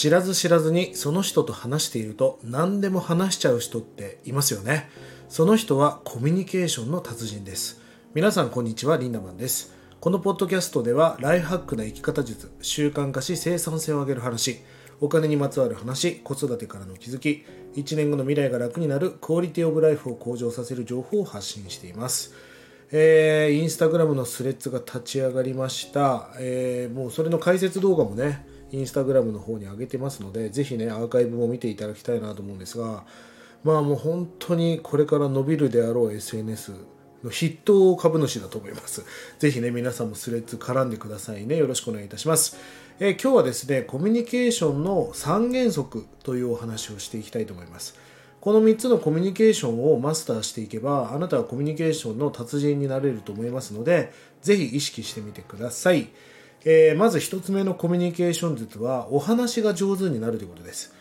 知らず知らずにその人と話していると何でも話しちゃう人っていますよね。その人はコミュニケーションの達人です。皆さんこんにちはリンダマンです。このポッドキャストではライフハックな生き方術習慣化し生産性を上げる話お金にまつわる話子育てからの気づき1年後の未来が楽になるクオリティオブライフを向上させる情報を発信しています。えー、インスタグラムのスレッズが立ち上がりました、えー、もうそれの解説動画もねインスタグラムの方に上げてますのでぜひねアーカイブも見ていただきたいなと思うんですがまあもう本当にこれから伸びるであろう SNS の筆頭株主だと思います。ぜひね、皆さんもスレッズ絡んでくださいね。よろしくお願いいたします。え、今日はですね、コミュニケーションの3原則というお話をしていきたいと思います。この3つのコミュニケーションをマスターしていけば、あなたはコミュニケーションの達人になれると思いますので、ぜひ意識してみてください。えー、まず1つ目のコミュニケーション術は、お話が上手になるということです。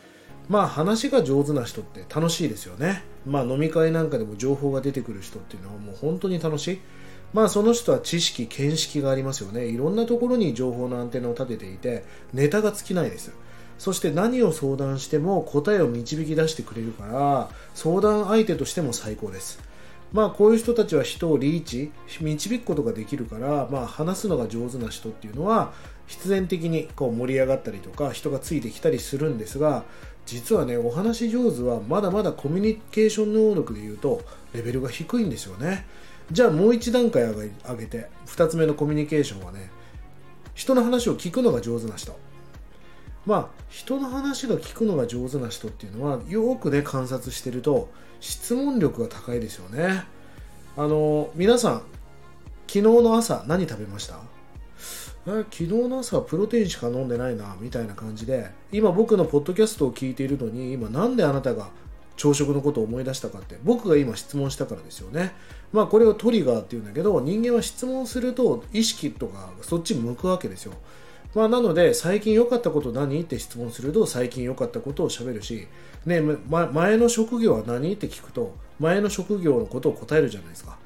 まあ話が上手な人って楽しいですよね。まあ飲み会なんかでも情報が出てくる人っていうのはもう本当に楽しい。まあその人は知識、見識がありますよね。いろんなところに情報のアンテナを立てていて、ネタが尽きないです。そして何を相談しても答えを導き出してくれるから相談相手としても最高ですまあこういう人たちは人をリーチ導くことができるからまあ話すのが上手な人っていうのは必然的にこう盛り上がったりとか人がついてきたりするんですが実はねお話上手はまだまだコミュニケーション能力でいうとレベルが低いんですよね。じゃあもう一段階上げて2つ目のコミュニケーションはね人の話を聞くのが上手な人。まあ人の話が聞くのが上手な人っていうのはよくね観察してると質問力が高いですよね。あの皆さん昨日の朝何食べました？昨日の朝はプロテインしか飲んでないなみたいな感じで今僕のポッドキャストを聞いているのに今なんであなたが朝食のことを思い出したかって僕が今質問したからですよね。まあこれをトリガーっていうんだけど人間は質問すると意識とかそっち向くわけですよ。まあ、なので、最近良かったこと何って質問すると、最近良かったことをしゃべるし、ね、前の職業は何って聞くと、前の職業のことを答えるじゃないですか。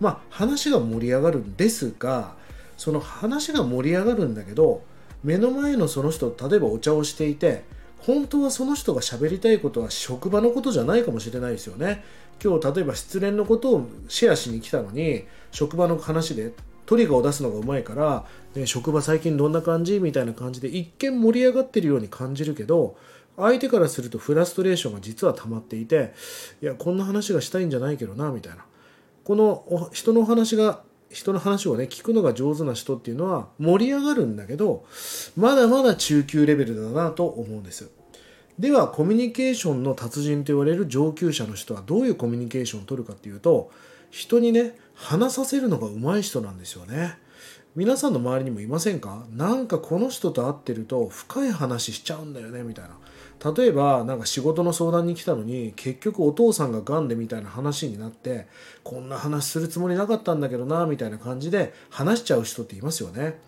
まあ、話が盛り上がるんですが、その話が盛り上がるんだけど、目の前のその人、例えばお茶をしていて、本当はその人が喋りたいことは職場のことじゃないかもしれないですよね。今日例えば失恋のことをシェアしに来たのに職場の話でトリガーを出すのがうまいから、ね、職場最近どんな感じみたいな感じで一見盛り上がってるように感じるけど相手からするとフラストレーションが実は溜まっていていやこんな話がしたいんじゃないけどなみたいな。この人の話が人の話をね聞くのが上手な人っていうのは盛り上がるんだけどまだまだ中級レベルだなと思うんです。ではコミュニケーションの達人と言われる上級者の人はどういうコミュニケーションを取るかっていうと人にね話させるのが上手い人なんですよね。皆さんの周りにもいませんか？なんかこの人と会ってると深い話しちゃうんだよねみたいな。例えばなんか仕事の相談に来たのに結局お父さんが癌でみたいな話になってこんな話するつもりなかったんだけどなみたいな感じで話しちゃう人っていますよね。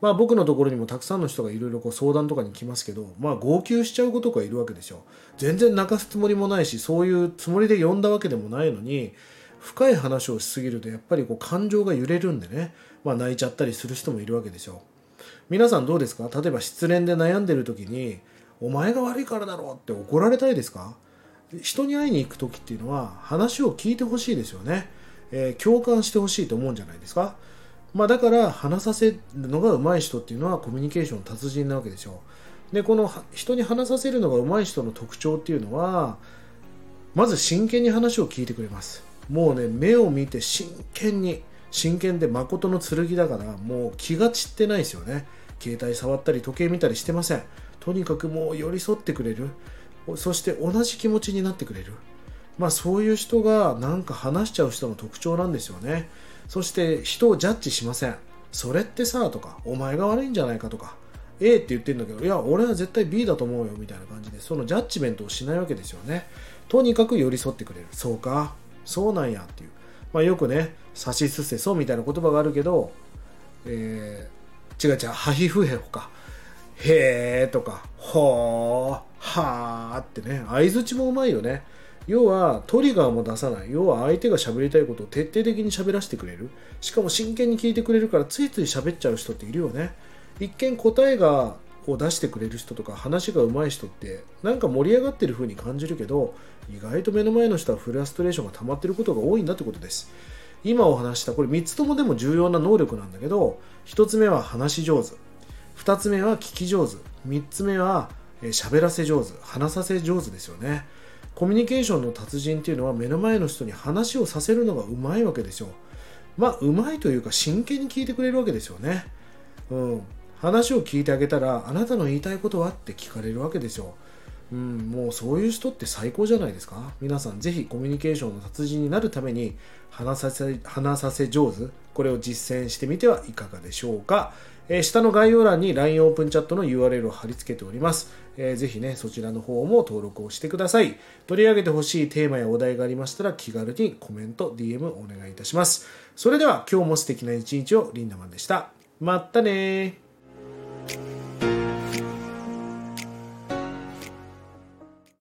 まあ僕のところにもたくさんの人がいろいろ相談とかに来ますけどまあ号泣しちゃうことがいるわけですよ全然泣かすつもりもないしそういうつもりで呼んだわけでもないのに深い話をしすぎるとやっぱりこう感情が揺れるんでね、まあ、泣いちゃったりする人もいるわけですよ皆さんどうですか？例えば失恋で悩んでる時に「お前が悪いからだろ」って怒られたいですか？人に会いに行く時っていうのは話を聞いてほしいですよね、えー、共感してほしいと思うんじゃないですか？まあ、だから話させるのが上手い人っていうのはコミュニケーション達人なわけですよでこの人に話させるのが上手い人の特徴っていうのはまず真剣に話を聞いてくれます。もうね目を見て真剣に真剣で誠の剣だからもう気が散ってないですよね。携帯触ったり時計見たりしてません。とにかくもう寄り添ってくれる。そして同じ気持ちになってくれる。まあそういう人がなんか話しちゃう人の特徴なんですよね。そして人をジャッジしません。それってさとかお前が悪いんじゃないかとか A って言ってるんだけどいや俺は絶対 B だと思うよみたいな感じでそのジャッジメントをしないわけですよね。とにかく寄り添ってくれる。そうか。そうなんやっていう、まあ、よくね「さしすせそ」みたいな言葉があるけど、えー、違う違う「はひふへほ」か「へえ」とか「ほー」「はー」ってね相づちもうまいよね。要はトリガーも出さない。要は相手が喋りたいことを徹底的に喋らせてくれる。しかも真剣に聞いてくれるからついつい喋っちゃう人っているよね。一見答えがを出してくれる人とか話が上手い人ってなんか盛り上がってる風に感じるけど意外と目の前の人はフラストレーションが溜まってることが多いんだってことです。今お話したこれ3つともでも重要な能力なんだけど1つ目は話し上手。2つ目は聞き上手。3つ目は喋らせ上手。話させ上手ですよね。コミュニケーションの達人っていうのは目の前の人に話をさせるのがうまいわけですよ。まあうまいというか真剣に聞いてくれるわけですよね。うん。話を聞いてあげたらあなたの言いたいことはって聞かれるわけですよう。ん、もうそういう人って最高じゃないですか。皆さんぜひコミュニケーションの達人になるために話させ話させ上手これを実践してみてはいかがでしょうか、えー、下の概要欄に LINE オープンチャットの URL を貼り付けております、えー、ぜひねそちらの方も登録をしてください。取り上げてほしいテーマやお題がありましたら気軽にコメント DM お願いいたします。それでは今日も素敵な一日をリンダマンでした。まったね